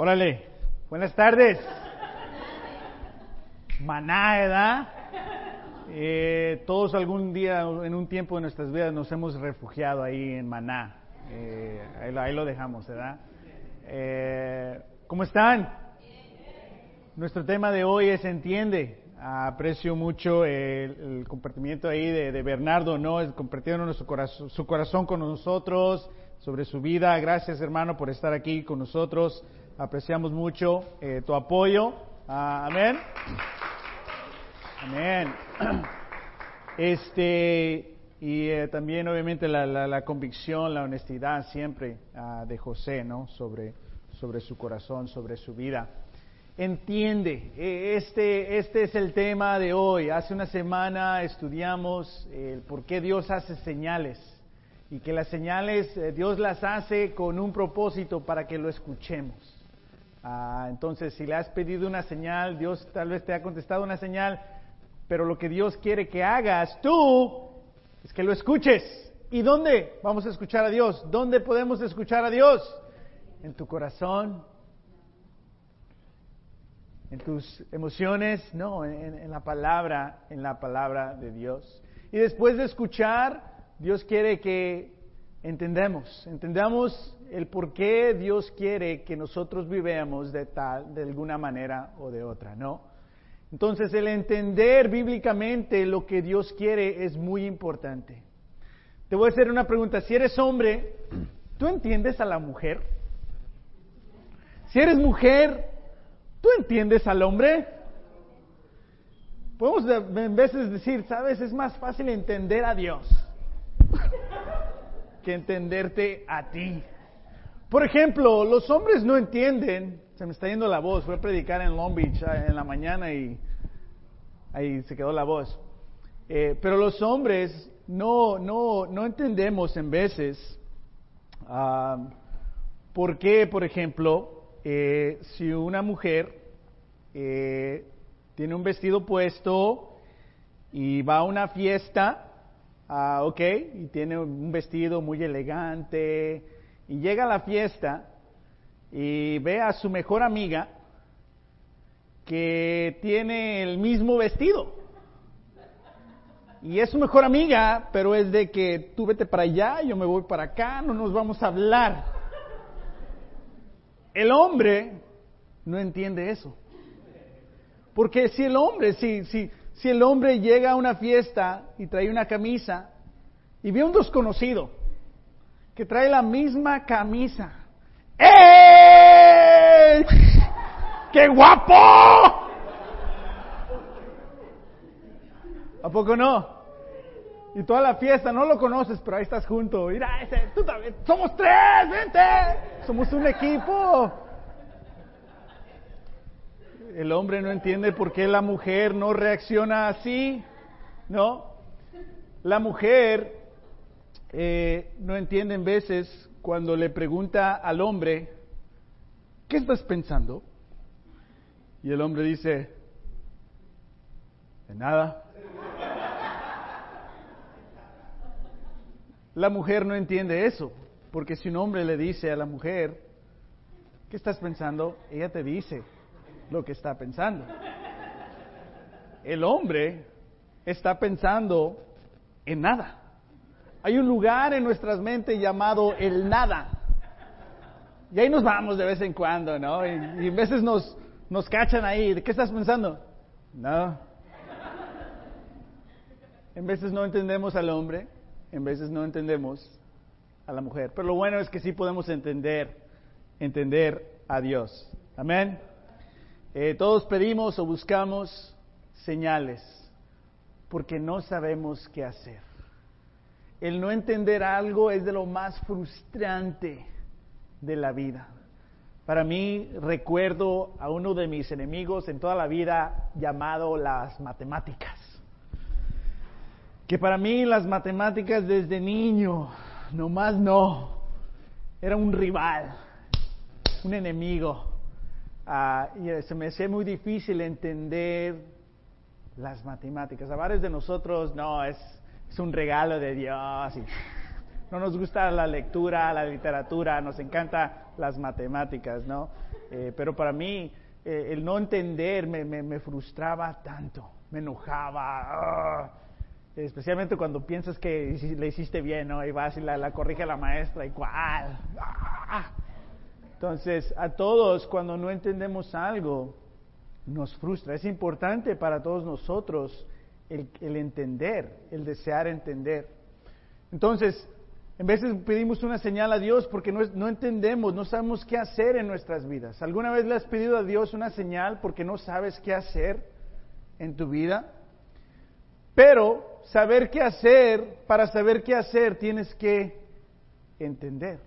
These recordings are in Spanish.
Órale, buenas tardes. Maná, ¿verdad? Eh, todos algún día, en un tiempo de nuestras vidas, nos hemos refugiado ahí en Maná. Eh, ahí, lo, dejamos, ¿verdad? Eh, ¿Cómo están? Nuestro tema de hoy es Entiende. Aprecio mucho el, el compartimiento ahí de, Bernardo, ¿no? Compartiendo nuestro corazón, su corazón con nosotros, sobre su vida. Gracias, hermano, por estar aquí con nosotros. Apreciamos mucho eh, tu apoyo. Ah, amén. Amén. Este, y eh, también, obviamente, la, la, convicción, la honestidad siempre ah, de José, ¿no? Sobre, sobre su corazón, sobre su vida entiende. Este, este es el tema de hoy. Hace una semana estudiamos el por qué Dios hace señales y que las señales eh, Dios las hace con un propósito para que lo escuchemos. Ah, entonces, si le has pedido una señal, Dios tal vez te ha contestado una señal, pero lo que Dios quiere que hagas tú es que lo escuches. ¿Y dónde vamos a escuchar a Dios? ¿Dónde podemos escuchar a Dios? En tu corazón, en tus emociones, no, en, en, la palabra, en la palabra de Dios. Y después de escuchar, Dios quiere que entendamos, entendamos el por qué Dios quiere que nosotros vivamos de tal, de alguna manera o de otra, ¿no? Entonces el entender bíblicamente lo que Dios quiere es muy importante. Te voy a hacer una pregunta, si eres hombre, ¿tú entiendes a la mujer? Si eres mujer, ¿Tú entiendes al hombre? Podemos en veces decir, sabes, es más fácil entender a Dios que entenderte a ti. Por ejemplo, los hombres no entienden, se me está yendo la voz, voy a predicar en Long Beach en la mañana y ahí se quedó la voz. Eh, pero los hombres no, no, no entendemos en veces uh, por qué, por ejemplo, eh, si una mujer eh, tiene un vestido puesto y va a una fiesta, ah, ok, y tiene un vestido muy elegante, y llega a la fiesta y ve a su mejor amiga que tiene el mismo vestido. Y es su mejor amiga, pero es de que tú vete para allá, yo me voy para acá, no nos vamos a hablar. El hombre no entiende eso. Porque si el hombre, si, si, si el hombre llega a una fiesta y trae una camisa y ve a un desconocido que trae la misma camisa, ¡Eh! ¡Qué guapo! ¿A poco no? Y toda la fiesta, no lo conoces, pero ahí estás junto. Mira, ese, tú también. Somos tres, vente. Somos un equipo. El hombre no entiende por qué la mujer no reacciona así, ¿no? La mujer eh, no entiende en veces cuando le pregunta al hombre, ¿qué estás pensando? Y el hombre dice, de nada. La mujer no entiende eso, porque si un hombre le dice a la mujer, ¿qué estás pensando? Ella te dice lo que está pensando. El hombre está pensando en nada. Hay un lugar en nuestras mentes llamado el nada. Y ahí nos vamos de vez en cuando, ¿no? Y, y veces nos, nos cachan ahí. ¿De qué estás pensando? No. En veces no entendemos al hombre en veces no entendemos a la mujer. Pero lo bueno es que sí podemos entender, entender a Dios. Amén. Eh, todos pedimos o buscamos señales porque no sabemos qué hacer. El no entender algo es de lo más frustrante de la vida. Para mí recuerdo a uno de mis enemigos en toda la vida llamado las matemáticas que para mí las matemáticas desde niño, nomás no, era un rival, un enemigo. Uh, se me hacía muy difícil entender las matemáticas. A varios de nosotros, no, es, es un regalo de Dios. No nos gusta la lectura, la literatura, nos encanta las matemáticas, ¿no? Eh, pero para mí eh, el no entender me, me, frustraba tanto, me enojaba, ah, especialmente cuando piensas que le hiciste bien, ¿no? Y vas y la, corrige la maestra, y cuál. Ah. Entonces, a todos cuando no entendemos algo, nos frustra. Es importante para todos nosotros el, el entender, el desear entender. Entonces, en veces pedimos una señal a Dios porque no, entendemos, no sabemos qué hacer en nuestras vidas. ¿Alguna vez le has pedido a Dios una señal porque no sabes qué hacer en tu vida? Pero saber qué hacer, para saber qué hacer tienes que entender.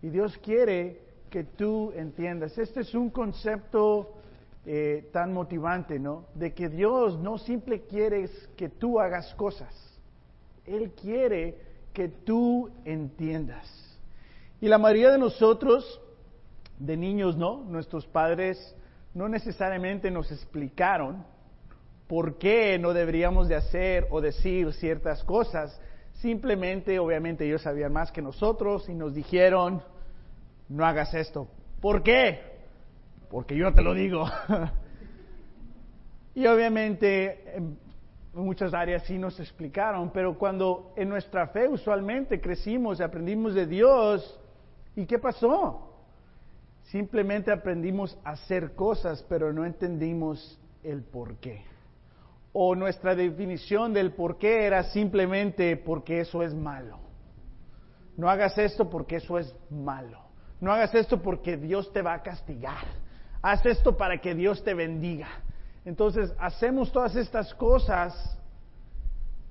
Y Dios quiere que tú entiendas. Este es un concepto eh, tan motivante, ¿no? De que Dios no simple quiere que tú hagas cosas. Él quiere que tú entiendas. Y la mayoría de nosotros, de niños, ¿no? Nuestros padres no necesariamente nos explicaron por qué no deberíamos de hacer o decir ciertas cosas. Simplemente, obviamente, ellos sabían más que nosotros y nos dijeron, no hagas esto. ¿Por qué? Porque yo te lo digo. y obviamente en muchas áreas sí nos explicaron, pero cuando en nuestra fe usualmente crecimos aprendimos de Dios, ¿y qué pasó? Simplemente aprendimos a hacer cosas, pero no entendimos el por qué. O nuestra definición del por qué era simplemente porque eso es malo. No hagas esto porque eso es malo. No hagas esto porque Dios te va a castigar. Haz esto para que Dios te bendiga. Entonces hacemos todas estas cosas,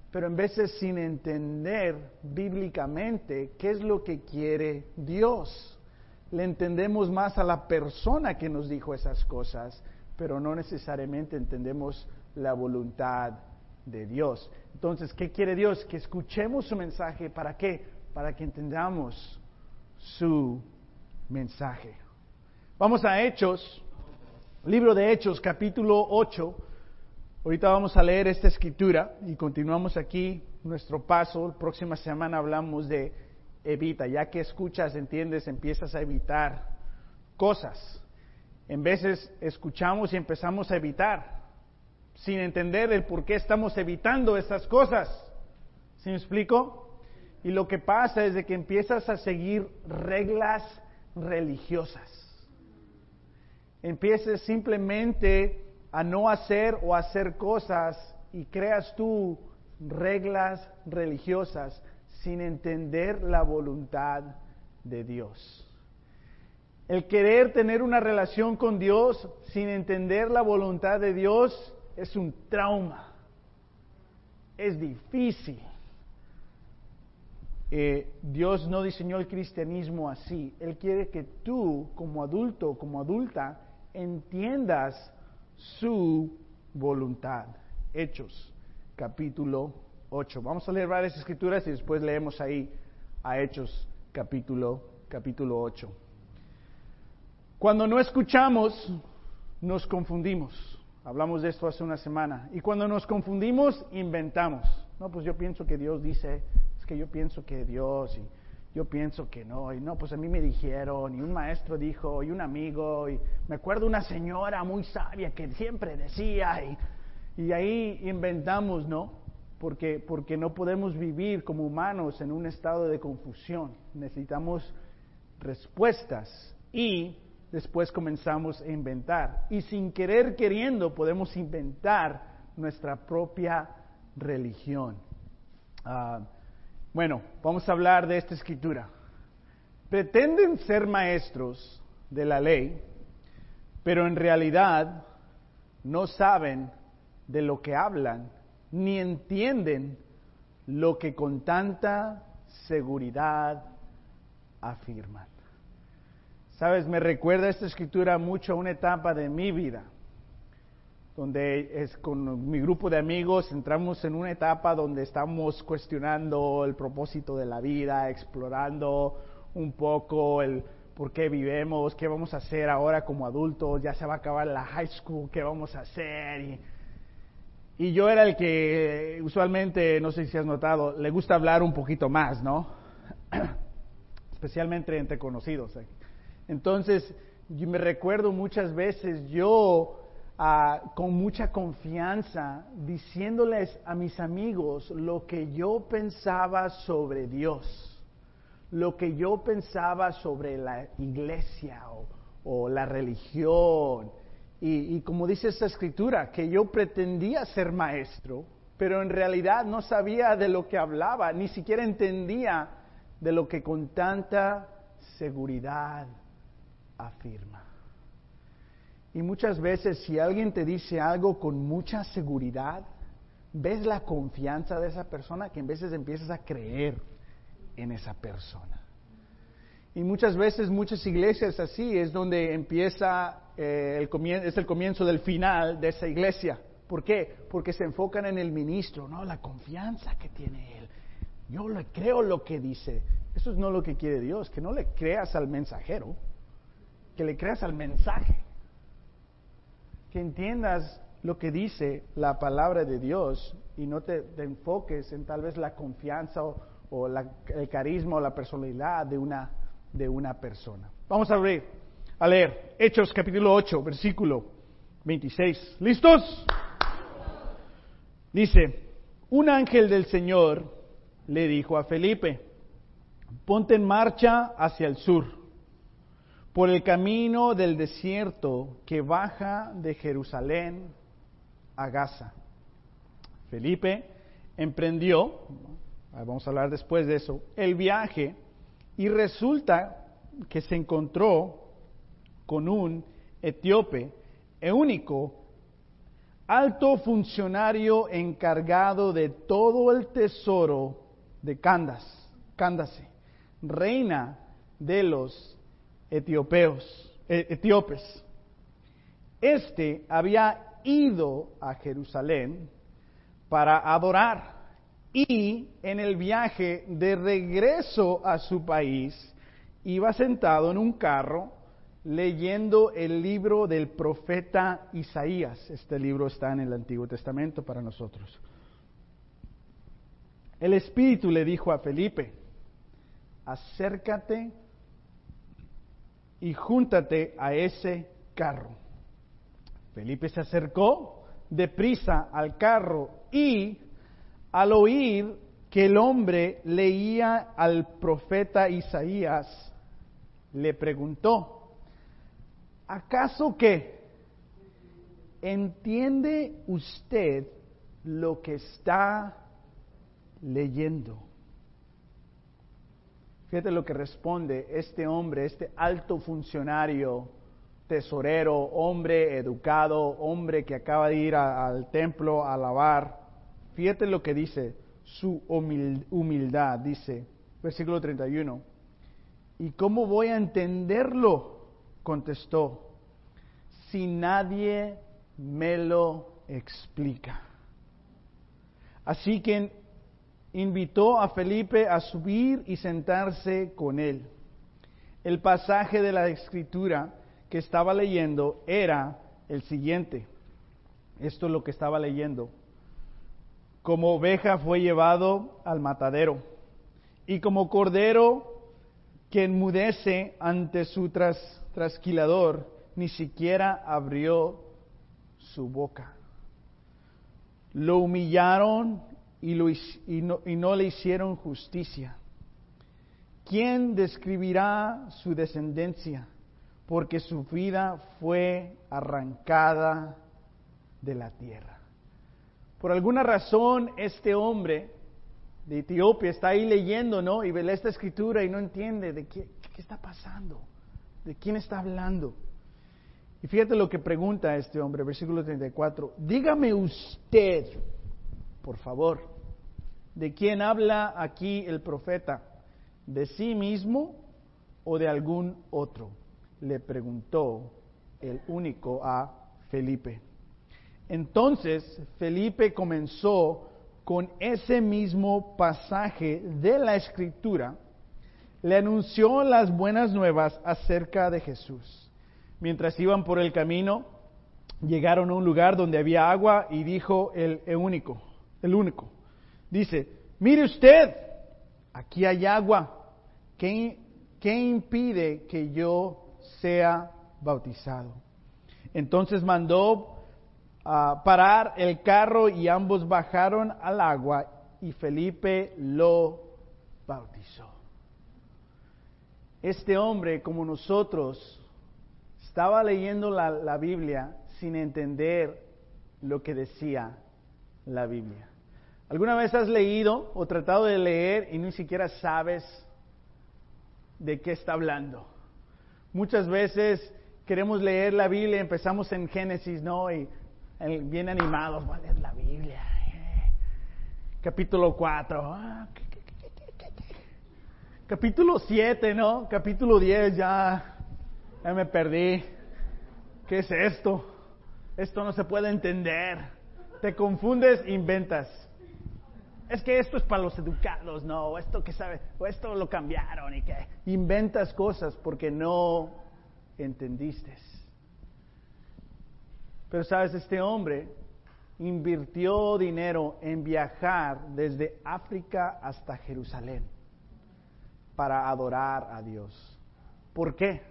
pero en veces sin entender bíblicamente qué es lo que quiere Dios. Le entendemos más a la persona que nos dijo esas cosas, pero no necesariamente entendemos la voluntad de Dios. Entonces, ¿qué quiere Dios? Que escuchemos su mensaje. ¿Para qué? Para que entendamos su mensaje. Vamos a Hechos Libro de Hechos, capítulo 8. Ahorita vamos a leer esta escritura y continuamos aquí nuestro paso. La próxima semana hablamos de evita. Ya que escuchas, entiendes, empiezas a evitar cosas. En veces escuchamos y empezamos a evitar sin entender el por qué estamos evitando esas cosas. ¿Sí me explico? Y lo que pasa es de que empiezas a seguir reglas religiosas empieces simplemente a no hacer o hacer cosas y creas tú reglas religiosas sin entender la voluntad de Dios. El querer tener una relación con Dios sin entender la voluntad de Dios es un trauma. Es difícil. Eh, Dios no diseñó el cristianismo así. Él quiere que tú, como adulto, como adulta, entiendas su voluntad. Hechos, capítulo 8. Vamos a leer varias escrituras y después leemos ahí a Hechos, capítulo, capítulo 8. Cuando no escuchamos, nos confundimos. Hablamos de esto hace una semana. Y cuando nos confundimos, inventamos. No, pues yo pienso que Dios dice, es que yo pienso que Dios y yo pienso que no, y no, pues a mí me dijeron, y un maestro dijo, y un amigo, y me acuerdo una señora muy sabia que siempre decía, y, y ahí inventamos, ¿no? Porque, porque no podemos vivir como humanos en un estado de confusión, necesitamos respuestas y después comenzamos a inventar. Y sin querer queriendo podemos inventar nuestra propia religión. Ah, bueno, vamos a hablar de esta escritura. Pretenden ser maestros de la ley, pero en realidad no saben de lo que hablan, ni entienden lo que con tanta seguridad afirman. Sabes, me recuerda esta escritura mucho a una etapa de mi vida donde es con mi grupo de amigos entramos en una etapa donde estamos cuestionando el propósito de la vida, explorando un poco el por qué vivimos, qué vamos a hacer ahora como adultos, ya se va a acabar la high school, qué vamos a hacer. Y, y yo era el que usualmente, no sé si has notado, le gusta hablar un poquito más, ¿no? especialmente entre conocidos. Entonces, yo me recuerdo muchas veces yo con mucha confianza diciéndoles a mis amigos lo que yo pensaba sobre Dios, lo que yo pensaba sobre la iglesia o, la religión. Y como dice esta escritura, que yo pretendía ser maestro, pero en realidad no sabía de lo que hablaba, ni siquiera entendía de lo que con tanta seguridad afirma. Y muchas veces si alguien te dice algo con mucha seguridad, ves la confianza de esa persona que en veces empiezas a creer en esa persona. Y muchas veces, muchas iglesias así es donde empieza eh, el comienzo, es el comienzo del final de esa iglesia. ¿Por qué? Porque se enfocan en el ministro, no la confianza que tiene él. Yo le creo lo que dice. Eso es no lo que quiere Dios, que no le creas al mensajero, que le creas al mensaje. Que entiendas lo que dice la palabra de Dios y no te, enfoques en tal vez la confianza o, el carisma o la personalidad de una, de una persona. Vamos a ver, a leer Hechos capítulo 8, versículo 26. ¿Listos? Dice, un ángel del Señor le dijo a Felipe, ponte en marcha hacia el sur por el camino del desierto que baja de Jerusalén a Gaza. Felipe emprendió, vamos a hablar después de eso, el viaje y resulta que se encontró con un etíope, único, alto funcionario encargado de todo el tesoro de Candas, Cándase, reina de los etiopeos, eh, etíopes. Este había ido a Jerusalén para adorar y en el viaje de regreso a su país iba sentado en un carro leyendo el libro del profeta Isaías. Este libro está en el Antiguo Testamento para nosotros. El Espíritu le dijo a Felipe, acércate y júntate a ese carro. Felipe se acercó deprisa al carro y al oír que el hombre leía al profeta Isaías, le preguntó, ¿acaso qué? ¿Entiende usted lo que está leyendo? Fíjate lo que responde este hombre, este alto funcionario, tesorero, hombre educado, hombre que acaba de ir al templo a alabar. Fíjate lo que dice su humildad, dice, versículo 31. ¿Y cómo voy a entenderlo? contestó, si nadie me lo explica. Así que invitó a Felipe a subir y sentarse con él. El pasaje de la escritura que estaba leyendo era el siguiente. Esto es lo que estaba leyendo. Como oveja fue llevado al matadero, y como cordero que enmudece ante su trasquilador, ni siquiera abrió su boca. Lo humillaron y, no, le hicieron justicia. ¿Quién describirá su descendencia? Porque su vida fue arrancada de la tierra. Por alguna razón, este hombre de Etiopía está ahí leyendo, ¿no? Y ve esta escritura y no entiende de qué, qué está pasando, de quién está hablando. Y fíjate lo que pregunta este hombre, versículo 34. Dígame usted, por favor, ¿De quién habla aquí el profeta? ¿De sí mismo o de algún otro? Le preguntó el único a Felipe. Entonces Felipe comenzó con ese mismo pasaje de la escritura, le anunció las buenas nuevas acerca de Jesús. Mientras iban por el camino, llegaron a un lugar donde había agua y dijo el, único, el único, Dice, mire usted, aquí hay agua. ¿qué, qué impide que yo sea bautizado? Entonces mandó a parar el carro y ambos bajaron al agua y Felipe lo bautizó. Este hombre, como nosotros, estaba leyendo la, la Biblia sin entender lo que decía la Biblia. ¿Alguna vez has leído o tratado de leer y ni siquiera sabes de qué está hablando? Muchas veces queremos leer la Biblia, empezamos en Génesis, ¿no? Y bien animados, voy a la Biblia. Eh. Capítulo 4. Ah, Capítulo 7, ¿no? Capítulo 10, ya, ya me perdí. ¿Qué es esto? Esto no se puede entender. Te confundes, inventas. Es que esto es para los educados, no, o esto que sabe, o esto lo cambiaron y que inventas cosas porque no entendiste. Pero sabes, este hombre invirtió dinero en viajar desde África hasta Jerusalén para adorar a Dios. ¿Por qué?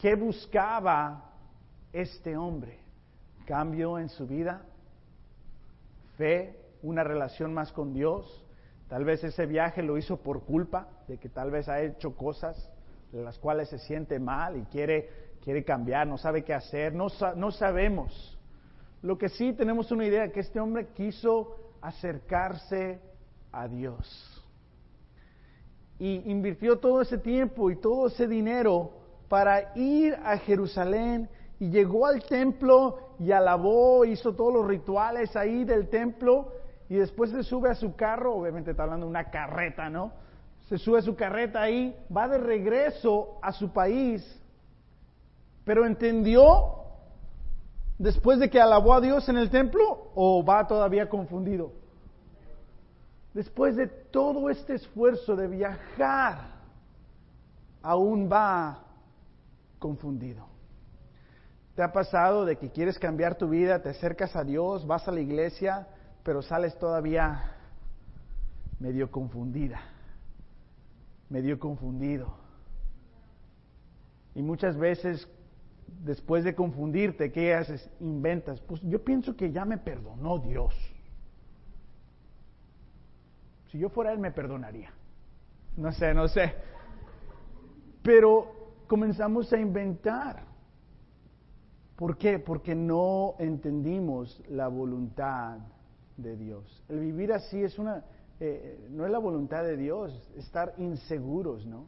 ¿Qué buscaba este hombre? ¿Cambio en su vida? ¿Fe? ¿Una relación más con Dios? Tal vez ese viaje lo hizo por culpa de que tal vez ha hecho cosas de las cuales se siente mal y quiere, quiere cambiar, no sabe qué hacer, no, sabemos. Lo que sí tenemos una idea, que este hombre quiso acercarse a Dios y invirtió todo ese tiempo y todo ese dinero para ir a Jerusalén y llegó al templo y alabó, hizo todos los rituales ahí del templo y después se sube a su carro, obviamente está hablando de una carreta, ¿no? Se sube a su carreta ahí, va de regreso a su país, pero entendió después de que alabó a Dios en el templo o va todavía confundido después de todo este esfuerzo de viajar, aún va confundido. ¿Te ha pasado de que quieres cambiar tu vida, te acercas a Dios, vas a la iglesia, pero sales todavía medio confundida, medio confundido? Y muchas veces, después de confundirte, ¿qué haces? Inventas. Pues yo pienso que ya me perdonó Dios. Si yo fuera él me perdonaría. No sé, no sé. Pero comenzamos a inventar. ¿Por qué? Porque no entendimos la voluntad de Dios. El vivir así es una, eh, no es la voluntad de Dios, estar inseguros, ¿no?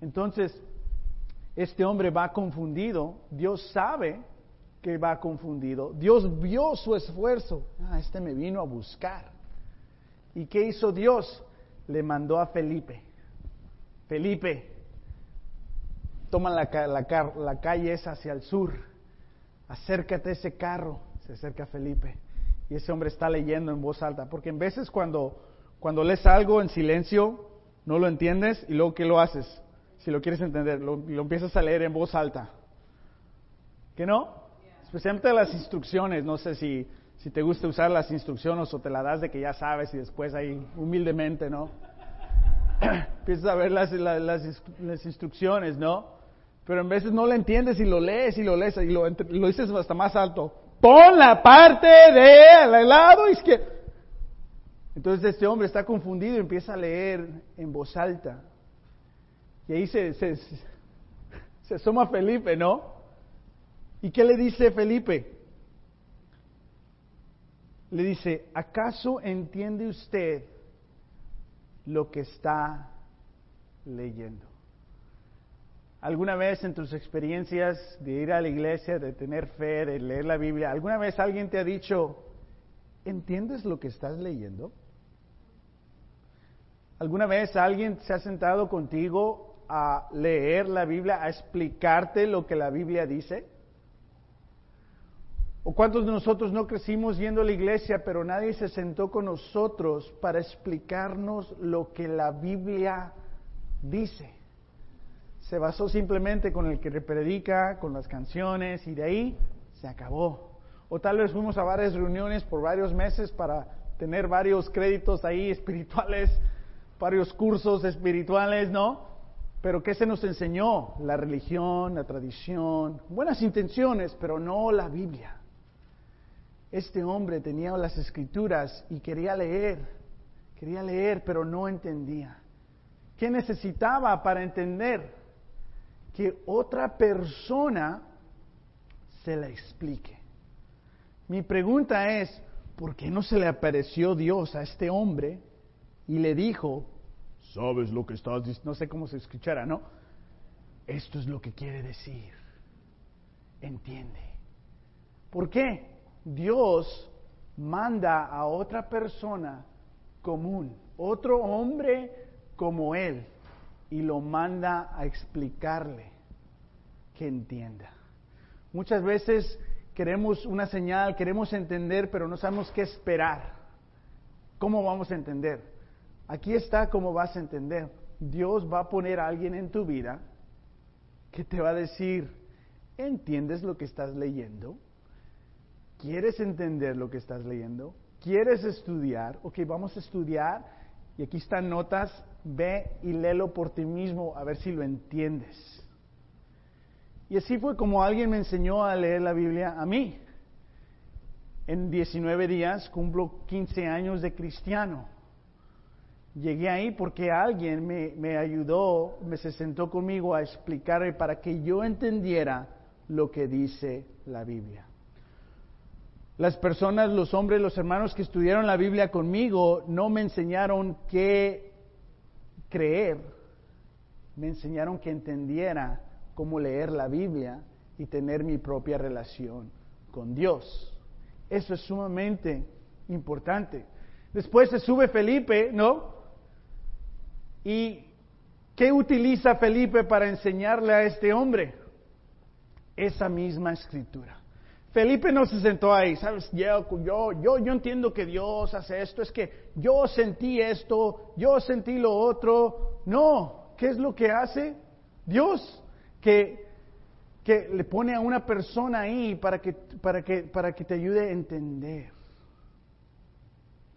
Entonces, este hombre va confundido, Dios sabe que va confundido, Dios vio su esfuerzo, ah, este me vino a buscar. ¿Y qué hizo Dios? Le mandó a Felipe. Felipe, toma la, la, calle esa hacia el sur, acércate a ese carro, se acerca Felipe. Y ese hombre está leyendo en voz alta, porque en veces cuando, cuando lees algo en silencio, no lo entiendes y luego ¿qué lo haces? Si lo quieres entender, lo, empiezas a leer en voz alta. ¿Qué no? Especialmente las instrucciones, no sé si si te gusta usar las instrucciones o te la das de que ya sabes y después ahí humildemente, ¿no? Empiezas a ver las, las, instrucciones, ¿no? Pero en veces no lo entiendes y lo lees y lo lees y lo, lo dices hasta más alto. Pon la parte de al lado izquierdo. Entonces este hombre está confundido y empieza a leer en voz alta. Y ahí se, se, asoma Felipe, ¿no? ¿Y qué le dice Felipe? le dice, ¿acaso entiende usted lo que está leyendo? ¿Alguna vez en tus experiencias de ir a la iglesia, de tener fe, de leer la Biblia, alguna vez alguien te ha dicho, ¿entiendes lo que estás leyendo? ¿Alguna vez alguien se ha sentado contigo a leer la Biblia, a explicarte lo que la Biblia dice? ¿O cuántos de nosotros no crecimos yendo a la iglesia, pero nadie se sentó con nosotros para explicarnos lo que la Biblia dice? Se basó simplemente con el que predica, con las canciones y de ahí se acabó. O tal vez fuimos a varias reuniones por varios meses para tener varios créditos ahí espirituales, varios cursos espirituales, ¿no? Pero ¿qué se nos enseñó? La religión, la tradición, buenas intenciones, pero no la Biblia. Este hombre tenía las escrituras y quería leer, quería leer, pero no entendía. ¿Qué necesitaba para entender? Que otra persona se la explique. Mi pregunta es, ¿por qué no se le apareció Dios a este hombre y le dijo, sabes lo que estás diciendo? No sé cómo se escuchara, ¿no? Esto es lo que quiere decir. Entiende. ¿Por qué? Dios manda a otra persona común, otro hombre como él, y lo manda a explicarle que entienda. Muchas veces queremos una señal, queremos entender, pero no sabemos qué esperar. ¿Cómo vamos a entender? Aquí está cómo vas a entender. Dios va a poner a alguien en tu vida que te va a decir, ¿entiendes lo que estás leyendo? ¿Quieres entender lo que estás leyendo? ¿Quieres estudiar? Ok, vamos a estudiar. Y aquí están notas. Ve y léelo por ti mismo a ver si lo entiendes. Y así fue como alguien me enseñó a leer la Biblia a mí. En 19 días cumplo 15 años de cristiano. Llegué ahí porque alguien me, me ayudó, me se sentó conmigo a explicarme para que yo entendiera lo que dice la Biblia. Las personas, los hombres, los hermanos que estudiaron la Biblia conmigo no me enseñaron qué creer, me enseñaron que entendiera cómo leer la Biblia y tener mi propia relación con Dios. Eso es sumamente importante. Después se sube Felipe, ¿no? ¿Y qué utiliza Felipe para enseñarle a este hombre? Esa misma escritura. Felipe no se sentó ahí, ¿sabes? Yo, yo, yo, yo entiendo que Dios hace esto, es que yo sentí esto, yo sentí lo otro. No, ¿qué es lo que hace? Dios que, que le pone a una persona ahí para que, para, que, para que te ayude a entender.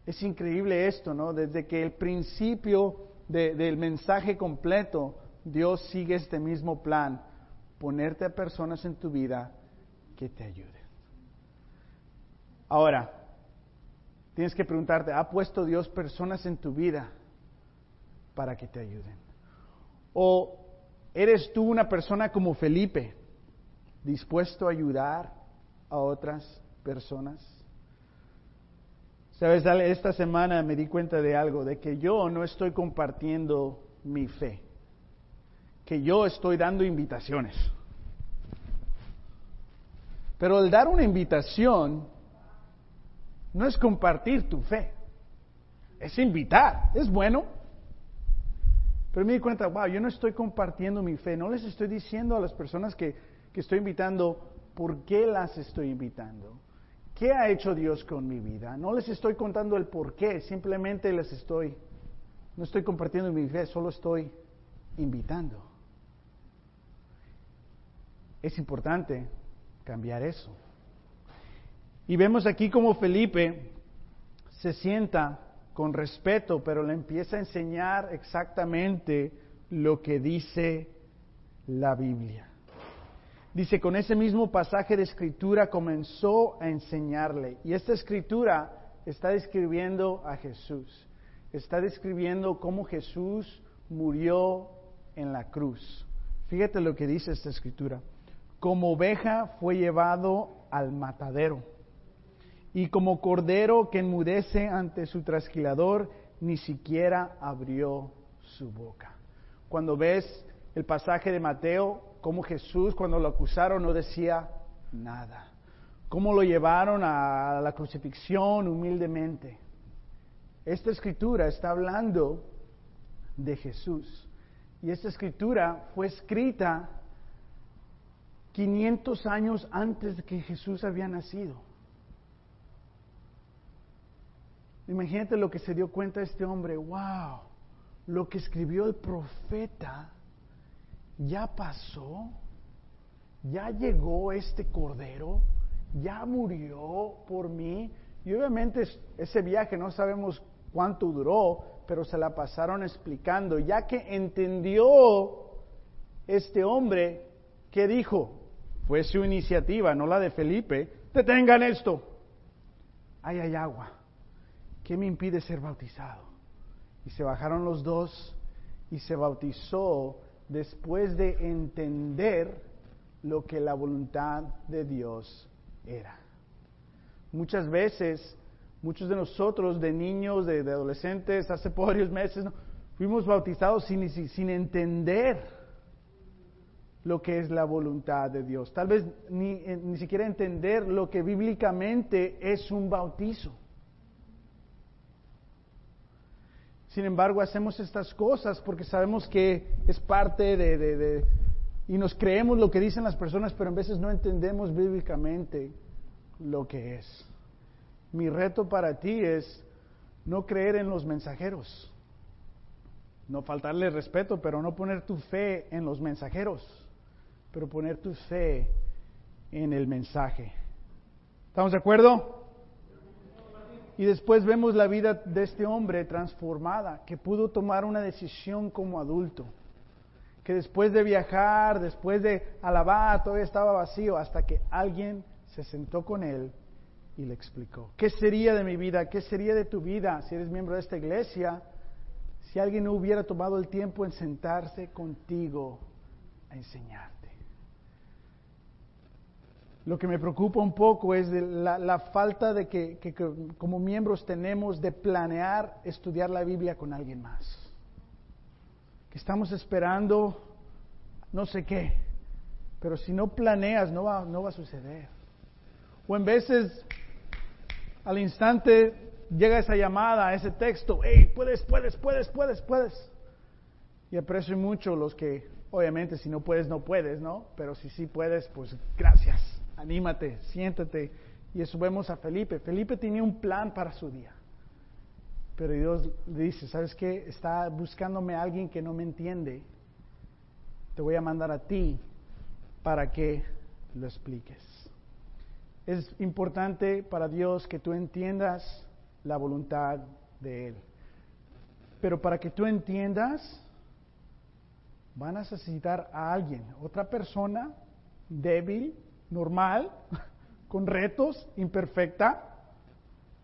Es increíble esto, ¿no? Desde que el principio del mensaje completo, Dios sigue este mismo plan, ponerte a personas en tu vida que te ayuden. Ahora, tienes que preguntarte, ¿ha puesto Dios personas en tu vida para que te ayuden? O ¿Eres tú una persona como Felipe, dispuesto a ayudar a otras personas? Sabes, esta semana me di cuenta de algo, de que yo no estoy compartiendo mi fe, que yo estoy dando invitaciones. Pero el dar una invitación no es compartir tu fe, es invitar, es bueno, pero me di cuenta, wow, yo no estoy compartiendo mi fe, no les estoy diciendo a las personas que, que estoy invitando por qué las estoy invitando. ¿Qué ha hecho Dios con mi vida? No les estoy contando el por qué, simplemente les estoy, no estoy compartiendo mi fe, solo estoy invitando. Es importante cambiar eso. Y vemos aquí como Felipe se sienta con respeto, pero le empieza a enseñar exactamente lo que dice la Biblia. Dice, con ese mismo pasaje de escritura comenzó a enseñarle. Y esta escritura está describiendo a Jesús. Está describiendo cómo Jesús murió en la cruz. Fíjate lo que dice esta escritura. Como oveja fue llevado al matadero y como cordero que enmudece ante su trasquilador, ni siquiera abrió su boca. Cuando ves el pasaje de Mateo, como Jesús cuando lo acusaron no decía nada, cómo lo llevaron a la crucifixión humildemente. Esta escritura está hablando de Jesús. Y esta escritura fue escrita 500 años antes de que Jesús había nacido. Imagínate lo que se dio cuenta este hombre, wow, lo que escribió el profeta ya pasó, ya llegó este cordero, ya murió por mí. Y obviamente ese viaje no sabemos cuánto duró, pero se la pasaron explicando, ya que entendió este hombre que dijo, fue su iniciativa, no la de Felipe, detengan esto. Ahí hay agua. ¿Qué me impide ser bautizado? Y se bajaron los dos y se bautizó después de entender lo que la voluntad de Dios era. Muchas veces, muchos de nosotros, de niños, de, adolescentes, hace varios meses, fuimos bautizados sin, sin entender lo que es la voluntad de Dios. Tal vez ni, eh, ni siquiera entender lo que bíblicamente es un bautizo. Sin embargo, hacemos estas cosas porque sabemos que es parte de, y nos creemos lo que dicen las personas, pero en veces no entendemos bíblicamente lo que es. Mi reto para ti es no creer en los mensajeros, no faltarle respeto, pero no poner tu fe en los mensajeros, pero poner tu fe en el mensaje. ¿Estamos de acuerdo? Y después vemos la vida de este hombre transformada, que pudo tomar una decisión como adulto, que después de viajar, después de alabar, todavía estaba vacío, hasta que alguien se sentó con él y le explicó, ¿qué sería de mi vida? ¿Qué sería de tu vida si eres miembro de esta iglesia? Si alguien no hubiera tomado el tiempo en sentarse contigo a enseñar. Lo que me preocupa un poco es la, falta de que, como miembros tenemos de planear estudiar la Biblia con alguien más. Que estamos esperando no sé qué, pero si no planeas no va, no va a suceder. O en veces al instante llega esa llamada, ese texto, hey, puedes, puedes, puedes, puedes, puedes. Y aprecio mucho los que, obviamente, si no puedes, no puedes, ¿no? Pero si sí puedes, pues gracias anímate, siéntate. Y eso vemos a Felipe. Felipe tenía un plan para su día. Pero Dios le dice, ¿sabes qué? Está buscándome a alguien que no me entiende. Te voy a mandar a ti para que lo expliques. Es importante para Dios que tú entiendas la voluntad de Él. Pero para que tú entiendas, van a necesitar a alguien, otra persona débil, normal, con retos, imperfecta,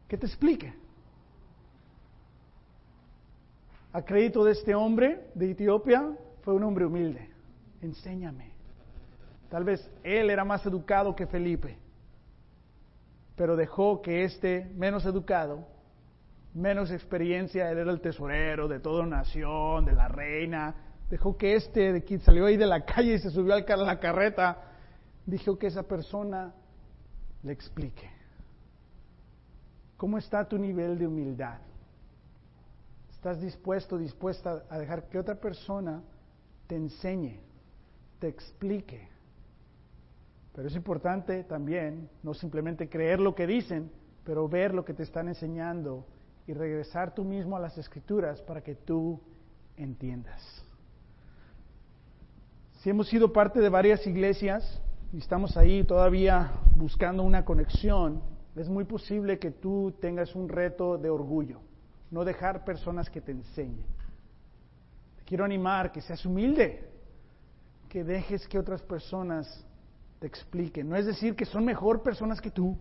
que te explique. A crédito de este hombre de Etiopía, fue un hombre humilde. Enséñame. Tal vez él era más educado que Felipe, pero dejó que este menos educado, menos experiencia, él era el tesorero de toda nación, de la reina, dejó que este de quien salió ahí de la calle y se subió a la carreta, dijo que esa persona le explique. ¿Cómo está tu nivel de humildad? ¿Estás dispuesto, dispuesta a dejar que otra persona te enseñe, te explique? Pero es importante también no simplemente creer lo que dicen, pero ver lo que te están enseñando y regresar tú mismo a las escrituras para que tú entiendas. Si hemos sido parte de varias iglesias, y estamos ahí todavía buscando una conexión, es muy posible que tú tengas un reto de orgullo, no dejar personas que te enseñen. Te quiero animar que seas humilde, que dejes que otras personas te expliquen. No es decir que son mejor personas que tú,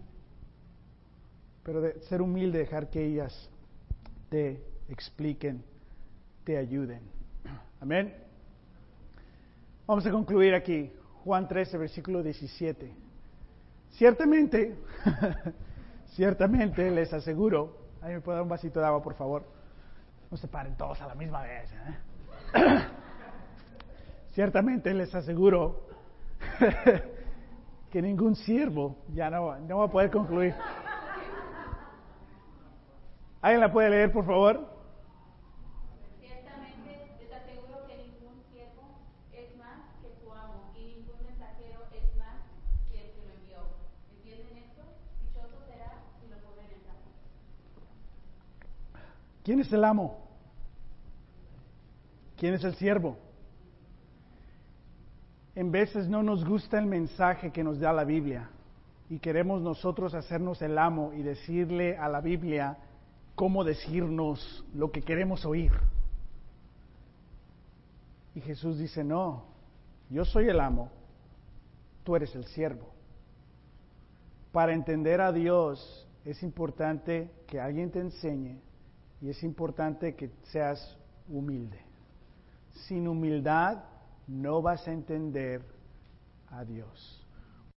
pero de ser humilde, dejar que ellas te expliquen, te ayuden. Amén. Vamos a concluir aquí. Juan 13, versículo 17. Ciertamente, ciertamente les aseguro, ahí me puedo dar un vasito de agua, por favor. No se paren todos a la misma vez. ¿eh? ciertamente les aseguro que ningún siervo, ya no, no va a poder concluir. ¿Alguien la puede leer, por favor? ¿Quién es el amo? ¿Quién es el siervo? En veces no nos gusta el mensaje que nos da la Biblia y queremos nosotros hacernos el amo y decirle a la Biblia cómo decirnos lo que queremos oír. Y Jesús dice, no, yo soy el amo, tú eres el siervo. Para entender a Dios es importante que alguien te enseñe y es importante que seas humilde. Sin humildad no vas a entender a Dios.